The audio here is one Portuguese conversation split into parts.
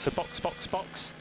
So box, box, box.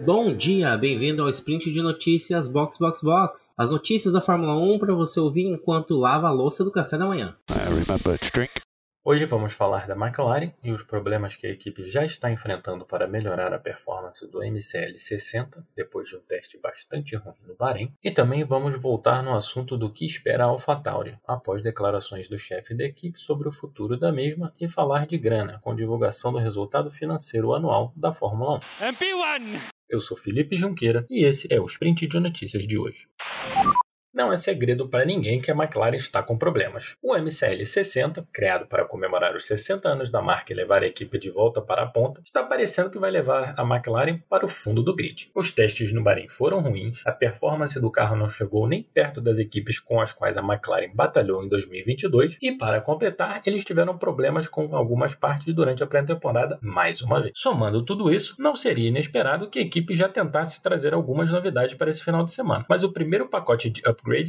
Bom dia, bem-vindo ao sprint de notícias Box Box Box. As notícias da Fórmula 1 para você ouvir enquanto lava a louça do café da manhã. I remember to drink. Hoje vamos falar da McLaren e os problemas que a equipe já está enfrentando para melhorar a performance do MCL 60 depois de um teste bastante ruim no Bahrein. E também vamos voltar no assunto do que espera a AlphaTauri após declarações do chefe da equipe sobre o futuro da mesma e falar de grana com divulgação do resultado financeiro anual da Fórmula 1. MP1! Eu sou Felipe Junqueira e esse é o Sprint de Notícias de hoje. Não é segredo para ninguém que a McLaren está com problemas. O MCL 60, criado para comemorar os 60 anos da marca e levar a equipe de volta para a ponta, está parecendo que vai levar a McLaren para o fundo do grid. Os testes no Bahrein foram ruins, a performance do carro não chegou nem perto das equipes com as quais a McLaren batalhou em 2022 e, para completar, eles tiveram problemas com algumas partes durante a pré-temporada mais uma vez. Somando tudo isso, não seria inesperado que a equipe já tentasse trazer algumas novidades para esse final de semana. Mas o primeiro pacote de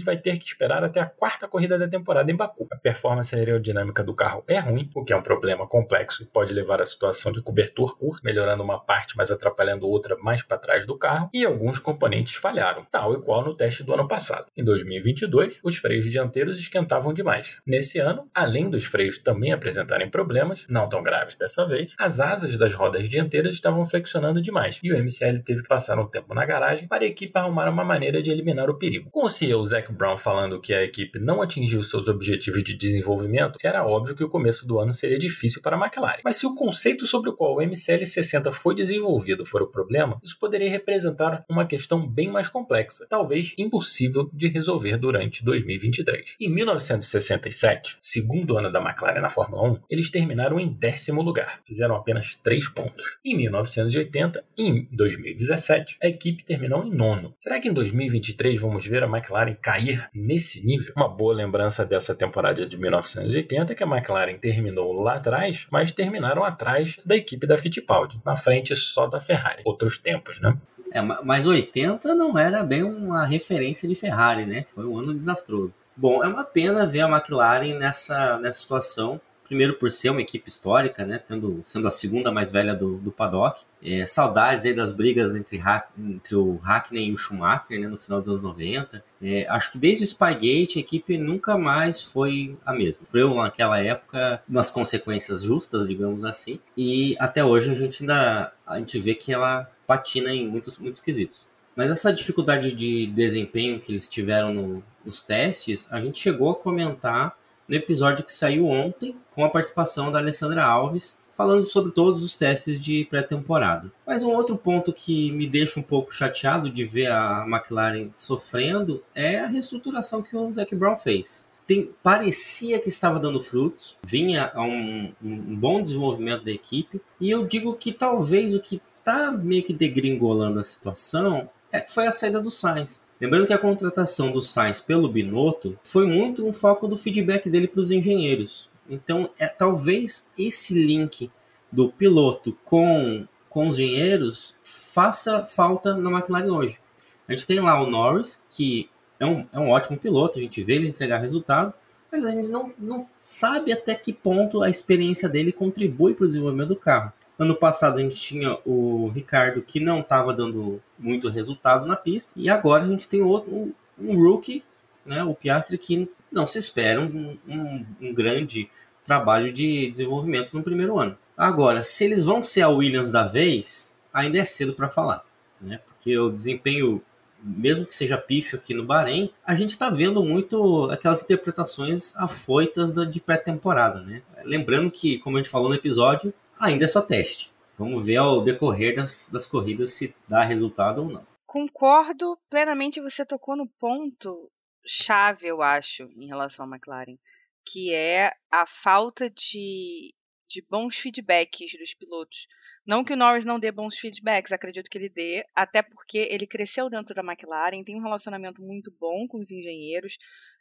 vai ter que esperar até a quarta corrida da temporada em Baku. A performance aerodinâmica do carro é ruim, o que é um problema complexo e pode levar à situação de cobertor curto, melhorando uma parte, mas atrapalhando outra mais para trás do carro, e alguns componentes falharam, tal e qual no teste do ano passado. Em 2022, os freios dianteiros esquentavam demais. Nesse ano, além dos freios também apresentarem problemas, não tão graves dessa vez, as asas das rodas dianteiras estavam flexionando demais, e o MCL teve que passar um tempo na garagem para a equipe arrumar uma maneira de eliminar o perigo. Com o CEO Zac Brown falando que a equipe não atingiu seus objetivos de desenvolvimento, era óbvio que o começo do ano seria difícil para a McLaren. Mas se o conceito sobre o qual o MCL 60 foi desenvolvido for o problema, isso poderia representar uma questão bem mais complexa, talvez impossível de resolver durante 2023. Em 1967, segundo ano da McLaren na Fórmula 1, eles terminaram em décimo lugar, fizeram apenas 3 pontos. Em 1980 e em 2017, a equipe terminou em nono. Será que em 2023 vamos ver a McLaren cair nesse nível? Uma boa lembrança dessa temporada de 1980 é que a McLaren terminou lá atrás, mas terminaram atrás da equipe da Fittipaldi, na frente só da Ferrari. Outros tempos, né? É, mas 80 não era bem uma referência de Ferrari, né? Foi um ano desastroso. Bom, é uma pena ver a McLaren nessa, nessa situação. Primeiro por ser uma equipe histórica, né? Tendo, sendo a segunda mais velha do, do paddock. É, saudades aí das brigas entre, entre o Hackney e o Schumacher, né? No final dos anos 90. É, acho que desde o Spygate a equipe nunca mais foi a mesma. Sofreu naquela época umas consequências justas, digamos assim. E até hoje a gente ainda a gente vê que ela patina em muitos, muitos quesitos. Mas essa dificuldade de desempenho que eles tiveram no, nos testes, a gente chegou a comentar no episódio que saiu ontem, com a participação da Alessandra Alves, falando sobre todos os testes de pré-temporada. Mas um outro ponto que me deixa um pouco chateado de ver a McLaren sofrendo é a reestruturação que o Zac Brown fez. Tem, parecia que estava dando frutos, vinha um, um bom desenvolvimento da equipe, e eu digo que talvez o que está meio que degringolando a situação foi a saída do Sainz. Lembrando que a contratação do Sainz pelo Binotto foi muito um foco do feedback dele para os engenheiros. Então, é talvez esse link do piloto com, com os engenheiros faça falta na McLaren hoje. A gente tem lá o Norris, que é um, é um ótimo piloto, a gente vê ele entregar resultado, mas a gente não, não sabe até que ponto a experiência dele contribui para o desenvolvimento do carro. Ano passado a gente tinha o Ricardo que não estava dando muito resultado na pista. E agora a gente tem outro, um, um rookie, né, o Piastri, que não se espera um, um, um grande trabalho de desenvolvimento no primeiro ano. Agora, se eles vão ser a Williams da vez, ainda é cedo para falar. Né? Porque o desempenho, mesmo que seja pífio aqui no Bahrein, a gente está vendo muito aquelas interpretações afoitas de pré-temporada. Né? Lembrando que, como a gente falou no episódio, ainda é só teste. Vamos ver ao decorrer das, das corridas se dá resultado ou não. Concordo plenamente, você tocou no ponto chave, eu acho, em relação à McLaren, que é a falta de, de bons feedbacks dos pilotos. Não que o Norris não dê bons feedbacks, acredito que ele dê, até porque ele cresceu dentro da McLaren, tem um relacionamento muito bom com os engenheiros,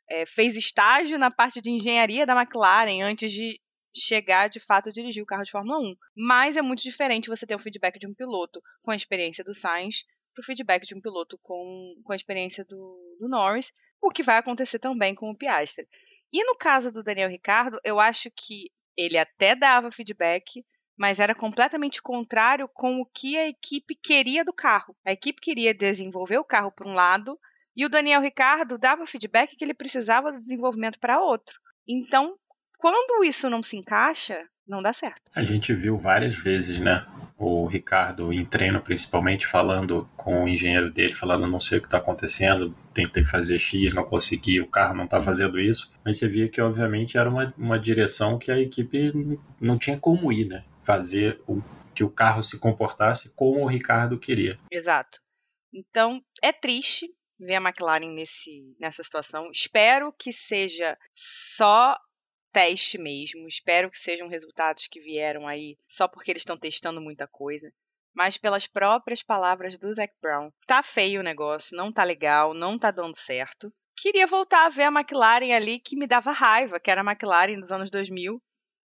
é, fez estágio na parte de engenharia da McLaren antes de chegar de fato a dirigir o carro de Fórmula 1. Mas é muito diferente você ter o feedback de um piloto com a experiência do Sainz para o feedback de um piloto com, com a experiência do, do Norris, o que vai acontecer também com o Piastri. E no caso do Daniel Ricardo, eu acho que ele até dava feedback, mas era completamente contrário com o que a equipe queria do carro. A equipe queria desenvolver o carro por um lado e o Daniel Ricardo dava feedback que ele precisava do desenvolvimento para outro. Então, quando isso não se encaixa, não dá certo. A gente viu várias vezes, né? O Ricardo em treino, principalmente, falando com o engenheiro dele, falando não sei o que está acontecendo, tentei fazer X, não consegui, o carro não está fazendo isso. Mas você via que, obviamente, era uma, uma direção que a equipe não tinha como ir, né? Fazer o, que o carro se comportasse como o Ricardo queria. Exato. Então, é triste, ver a McLaren nesse, nessa situação. Espero que seja só teste mesmo. Espero que sejam resultados que vieram aí só porque eles estão testando muita coisa. Mas pelas próprias palavras do Zac Brown, tá feio o negócio, não tá legal, não tá dando certo. Queria voltar a ver a McLaren ali que me dava raiva, que era a McLaren dos anos 2000,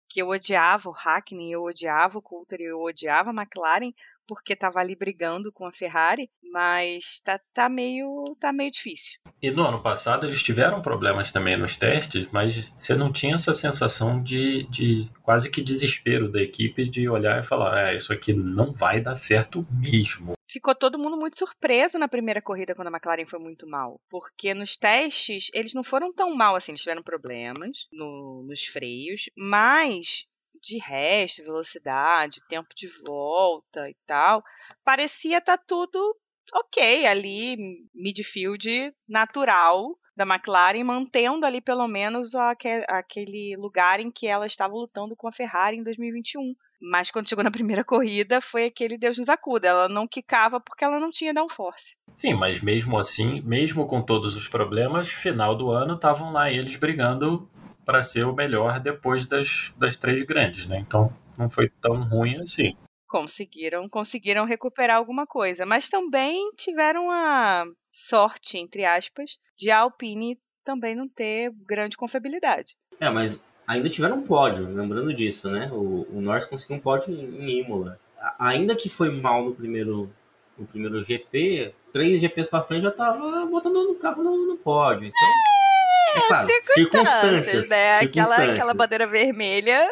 que eu odiava o Hackney, eu odiava o Coulter, eu odiava a McLaren, porque estava ali brigando com a Ferrari, mas tá, tá, meio, tá meio difícil. E no ano passado eles tiveram problemas também nos testes, mas você não tinha essa sensação de, de quase que desespero da equipe de olhar e falar: é, isso aqui não vai dar certo mesmo. Ficou todo mundo muito surpreso na primeira corrida quando a McLaren foi muito mal. Porque nos testes eles não foram tão mal assim, eles tiveram problemas no, nos freios, mas de resto, velocidade, tempo de volta e tal, parecia estar tá tudo ok ali, midfield natural da McLaren, mantendo ali pelo menos aquele lugar em que ela estava lutando com a Ferrari em 2021. Mas quando chegou na primeira corrida, foi aquele Deus nos acuda. Ela não quicava porque ela não tinha downforce. Sim, mas mesmo assim, mesmo com todos os problemas, final do ano estavam lá eles brigando para ser o melhor depois das, das três grandes, né? Então não foi tão ruim assim. Conseguiram, conseguiram recuperar alguma coisa, mas também tiveram a sorte, entre aspas, de a Alpine também não ter grande confiabilidade. É, mas ainda tiveram um pódio, lembrando disso, né? O, o Norris conseguiu um pódio em Imola. Ainda que foi mal no primeiro, no primeiro GP, três GPs para frente já tava botando o carro no, no pódio. Então, é, claro, circunstâncias, circunstâncias, né? Circunstâncias. Aquela, aquela bandeira vermelha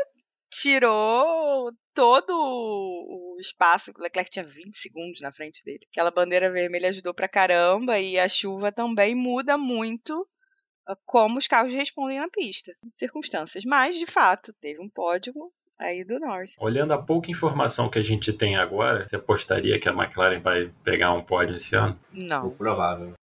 tirou todo o espaço. O Leclerc tinha 20 segundos na frente dele. Aquela bandeira vermelha ajudou pra caramba e a chuva também muda muito ah, como os carros respondem na pista. Circunstâncias. Mas, de fato, teve um pódio aí do Norris. Olhando a pouca informação que a gente tem agora, você apostaria que a McLaren vai pegar um pódio esse ano? Não. provável.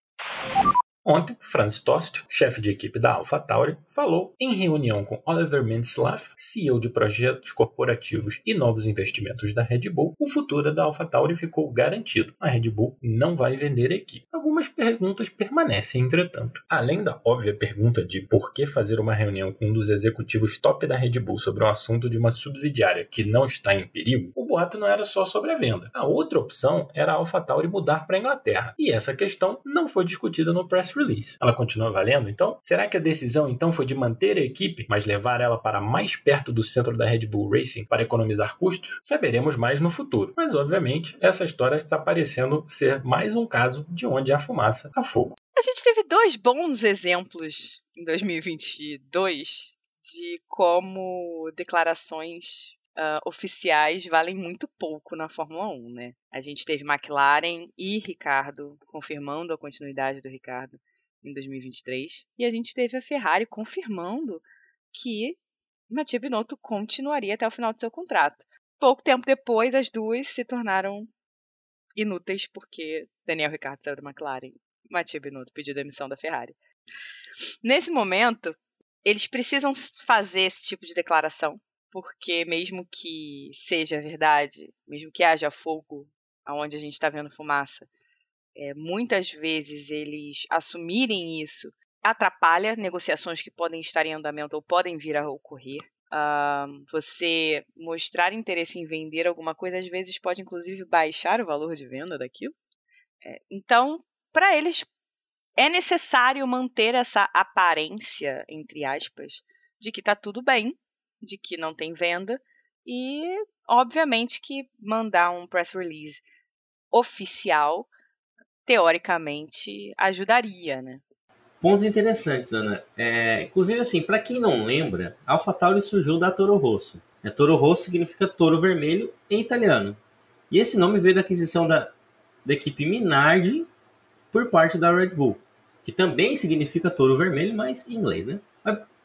Ontem, Franz Tost, chefe de equipe da AlphaTauri, falou em reunião com Oliver Mintzlaff, CEO de projetos corporativos e novos investimentos da Red Bull, o futuro da AlphaTauri ficou garantido. A Red Bull não vai vender a equipe. Algumas perguntas permanecem, entretanto. Além da óbvia pergunta de por que fazer uma reunião com um dos executivos top da Red Bull sobre um assunto de uma subsidiária que não está em perigo, o boato não era só sobre a venda. A outra opção era a AlphaTauri mudar para a Inglaterra, e essa questão não foi discutida no press release. Ela continua valendo, então? Será que a decisão então foi de manter a equipe, mas levar ela para mais perto do centro da Red Bull Racing para economizar custos? Saberemos mais no futuro. Mas obviamente, essa história está parecendo ser mais um caso de onde há fumaça a fogo. A gente teve dois bons exemplos em 2022 de como declarações Uh, oficiais valem muito pouco na Fórmula 1, né? A gente teve McLaren e Ricardo confirmando a continuidade do Ricardo em 2023. E a gente teve a Ferrari confirmando que Mattia Binotto continuaria até o final do seu contrato. Pouco tempo depois, as duas se tornaram inúteis porque Daniel Ricciardo saiu da McLaren. Mattia Binotto pediu demissão da Ferrari. Nesse momento, eles precisam fazer esse tipo de declaração, porque mesmo que seja verdade, mesmo que haja fogo aonde a gente está vendo fumaça, é, muitas vezes eles assumirem isso atrapalha negociações que podem estar em andamento ou podem vir a ocorrer. Uh, você mostrar interesse em vender alguma coisa, às vezes pode inclusive baixar o valor de venda daquilo. É, então, para eles, é necessário manter essa aparência, entre aspas, de que está tudo bem, de que não tem venda, e obviamente que mandar um press release oficial teoricamente ajudaria, né? Pontos interessantes, Ana. É, inclusive, assim, para quem não lembra, AlphaTauri surgiu da Toro Rosso. É, Toro Rosso significa touro vermelho em italiano. E esse nome veio da aquisição da, da equipe Minardi por parte da Red Bull, que também significa touro vermelho, mas em inglês, né?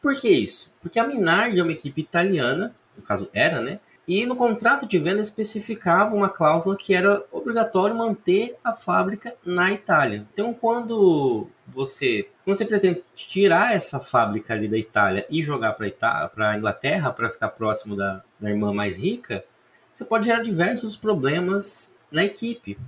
Por que isso? Porque a Minardi é uma equipe italiana, no caso era, né? E no contrato de venda especificava uma cláusula que era obrigatório manter a fábrica na Itália. Então, quando você, quando você pretende tirar essa fábrica ali da Itália e jogar para a Inglaterra para ficar próximo da, da irmã mais rica, você pode gerar diversos problemas na equipe.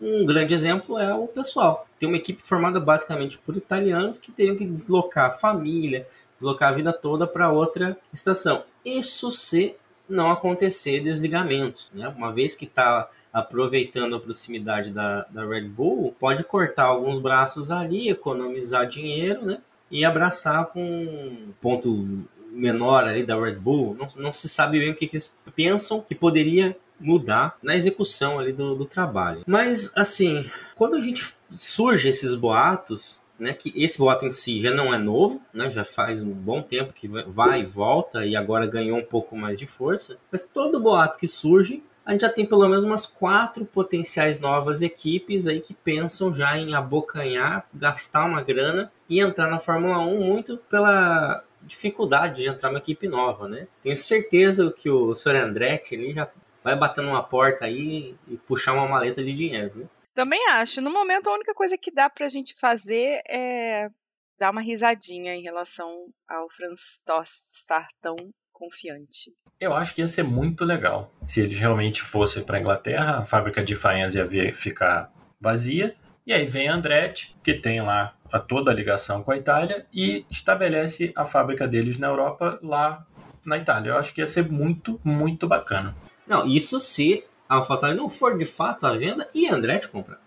Um grande exemplo é o pessoal. Tem uma equipe formada basicamente por italianos que teriam que deslocar família, deslocar a vida toda para outra estação. Isso se não acontecer desligamentos. Né? Uma vez que está aproveitando a proximidade da, da Red Bull, pode cortar alguns braços ali, economizar dinheiro, né? E abraçar com um ponto menor ali da Red Bull. Não, não se sabe bem o que, que eles pensam que poderia mudar na execução ali do, do trabalho. Mas, assim, quando a gente surge esses boatos, né, que esse voto em si já não é novo, né, já faz um bom tempo que vai e volta e agora ganhou um pouco mais de força, mas todo boato que surge, a gente já tem pelo menos umas quatro potenciais novas equipes aí que pensam já em abocanhar, gastar uma grana e entrar na Fórmula 1 muito pela dificuldade de entrar uma equipe nova, né? Tenho certeza que o Sr. Andretti ele já vai bater numa porta aí e puxar uma maleta de dinheiro? Também acho. No momento, a única coisa que dá pra gente fazer é dar uma risadinha em relação ao Franz Tost estar tão confiante. Eu acho que ia ser muito legal se eles realmente fossem para Inglaterra, a fábrica de Faenza ia ficar vazia, e aí vem Andretti, que tem lá a toda a ligação com a Itália, e estabelece a fábrica deles na Europa lá na Itália. Eu acho que ia ser muito, muito bacana. Não, isso se a AlphaTauri não for de fato à venda e Andretti comprar.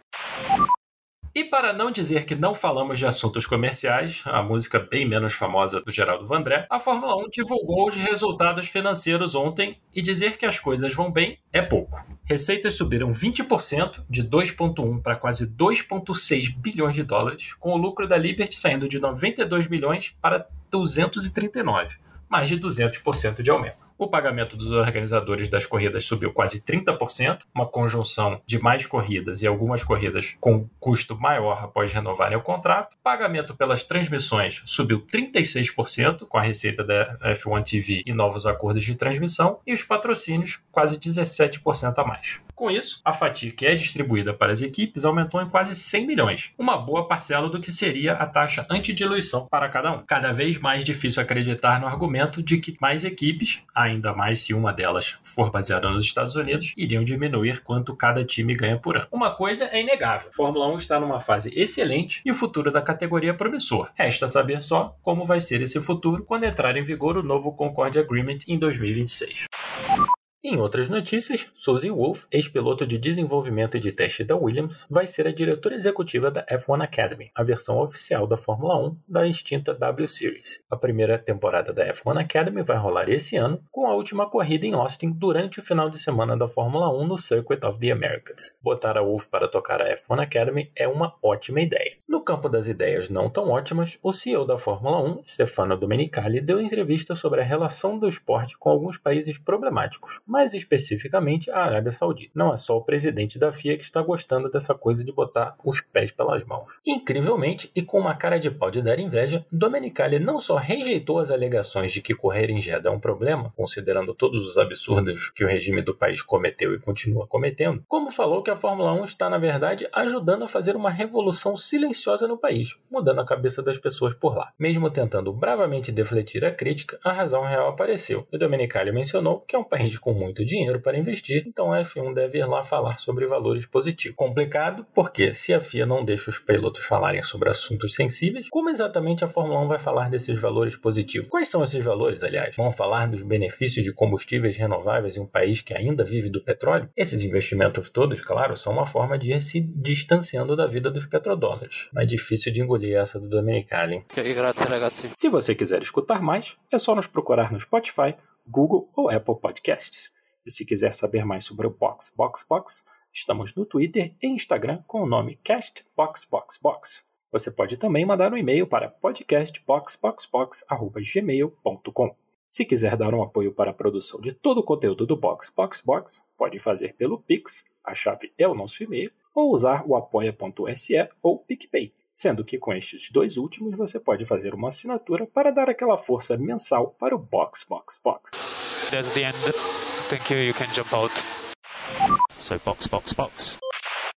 E para não dizer que não falamos de assuntos comerciais, a música bem menos famosa do Geraldo Vandré, a Fórmula 1 divulgou os resultados financeiros ontem e dizer que as coisas vão bem é pouco. Receitas subiram 20% de 2,1 para quase 2,6 bilhões de dólares, com o lucro da Liberty saindo de 92 milhões para 239, mais de 200% de aumento. O pagamento dos organizadores das corridas subiu quase 30%, uma conjunção de mais corridas e algumas corridas com custo maior após renovarem o contrato. Pagamento pelas transmissões subiu 36%, com a receita da F1 TV e novos acordos de transmissão, e os patrocínios quase 17% a mais. Com isso, a fatia que é distribuída para as equipes aumentou em quase 100 milhões, uma boa parcela do que seria a taxa antidiluição para cada um. Cada vez mais difícil acreditar no argumento de que mais equipes, ainda mais se uma delas for baseada nos Estados Unidos, iriam diminuir quanto cada time ganha por ano. Uma coisa é inegável: Fórmula 1 está numa fase excelente e o futuro da categoria é promissor. Resta saber só como vai ser esse futuro quando entrar em vigor o novo Concord Agreement em 2026. Em outras notícias, Suzy Wolf, ex-piloto de desenvolvimento e de teste da Williams, vai ser a diretora executiva da F1 Academy, a versão oficial da Fórmula 1 da extinta W Series. A primeira temporada da F1 Academy vai rolar esse ano, com a última corrida em Austin durante o final de semana da Fórmula 1 no Circuit of the Americas. Botar a Wolf para tocar a F1 Academy é uma ótima ideia. No campo das ideias não tão ótimas, o CEO da Fórmula 1, Stefano Domenicali, deu entrevista sobre a relação do esporte com alguns países problemáticos mais especificamente a Arábia Saudita. Não é só o presidente da FIA que está gostando dessa coisa de botar os pés pelas mãos. Incrivelmente, e com uma cara de pau de dar inveja, Domenicali não só rejeitou as alegações de que correr em Jeddah é um problema, considerando todos os absurdos que o regime do país cometeu e continua cometendo, como falou que a Fórmula 1 está, na verdade, ajudando a fazer uma revolução silenciosa no país, mudando a cabeça das pessoas por lá. Mesmo tentando bravamente defletir a crítica, a razão real apareceu, e Domenicali mencionou que é um país com muito dinheiro para investir, então a F1 deve ir lá falar sobre valores positivos. Complicado, porque se a FIA não deixa os pilotos falarem sobre assuntos sensíveis, como exatamente a Fórmula 1 vai falar desses valores positivos? Quais são esses valores, aliás? Vão falar dos benefícios de combustíveis renováveis em um país que ainda vive do petróleo? Esses investimentos todos, claro, são uma forma de ir se distanciando da vida dos petrodólares. Mas difícil de engolir essa do Domenicali. Se você quiser escutar mais, é só nos procurar no Spotify, Google ou Apple Podcasts. E se quiser saber mais sobre o Box Box Box, estamos no Twitter e Instagram com o nome Cast Box Box Box. Você pode também mandar um e-mail para podcastboxboxbox.gmail.com. Se quiser dar um apoio para a produção de todo o conteúdo do Box Box Box, pode fazer pelo Pix, a chave é o nosso e-mail, ou usar o apoia.se ou PicPay, sendo que com estes dois últimos você pode fazer uma assinatura para dar aquela força mensal para o Box Box Box. That's the end. Thank you. You can jump out. So box, box, box.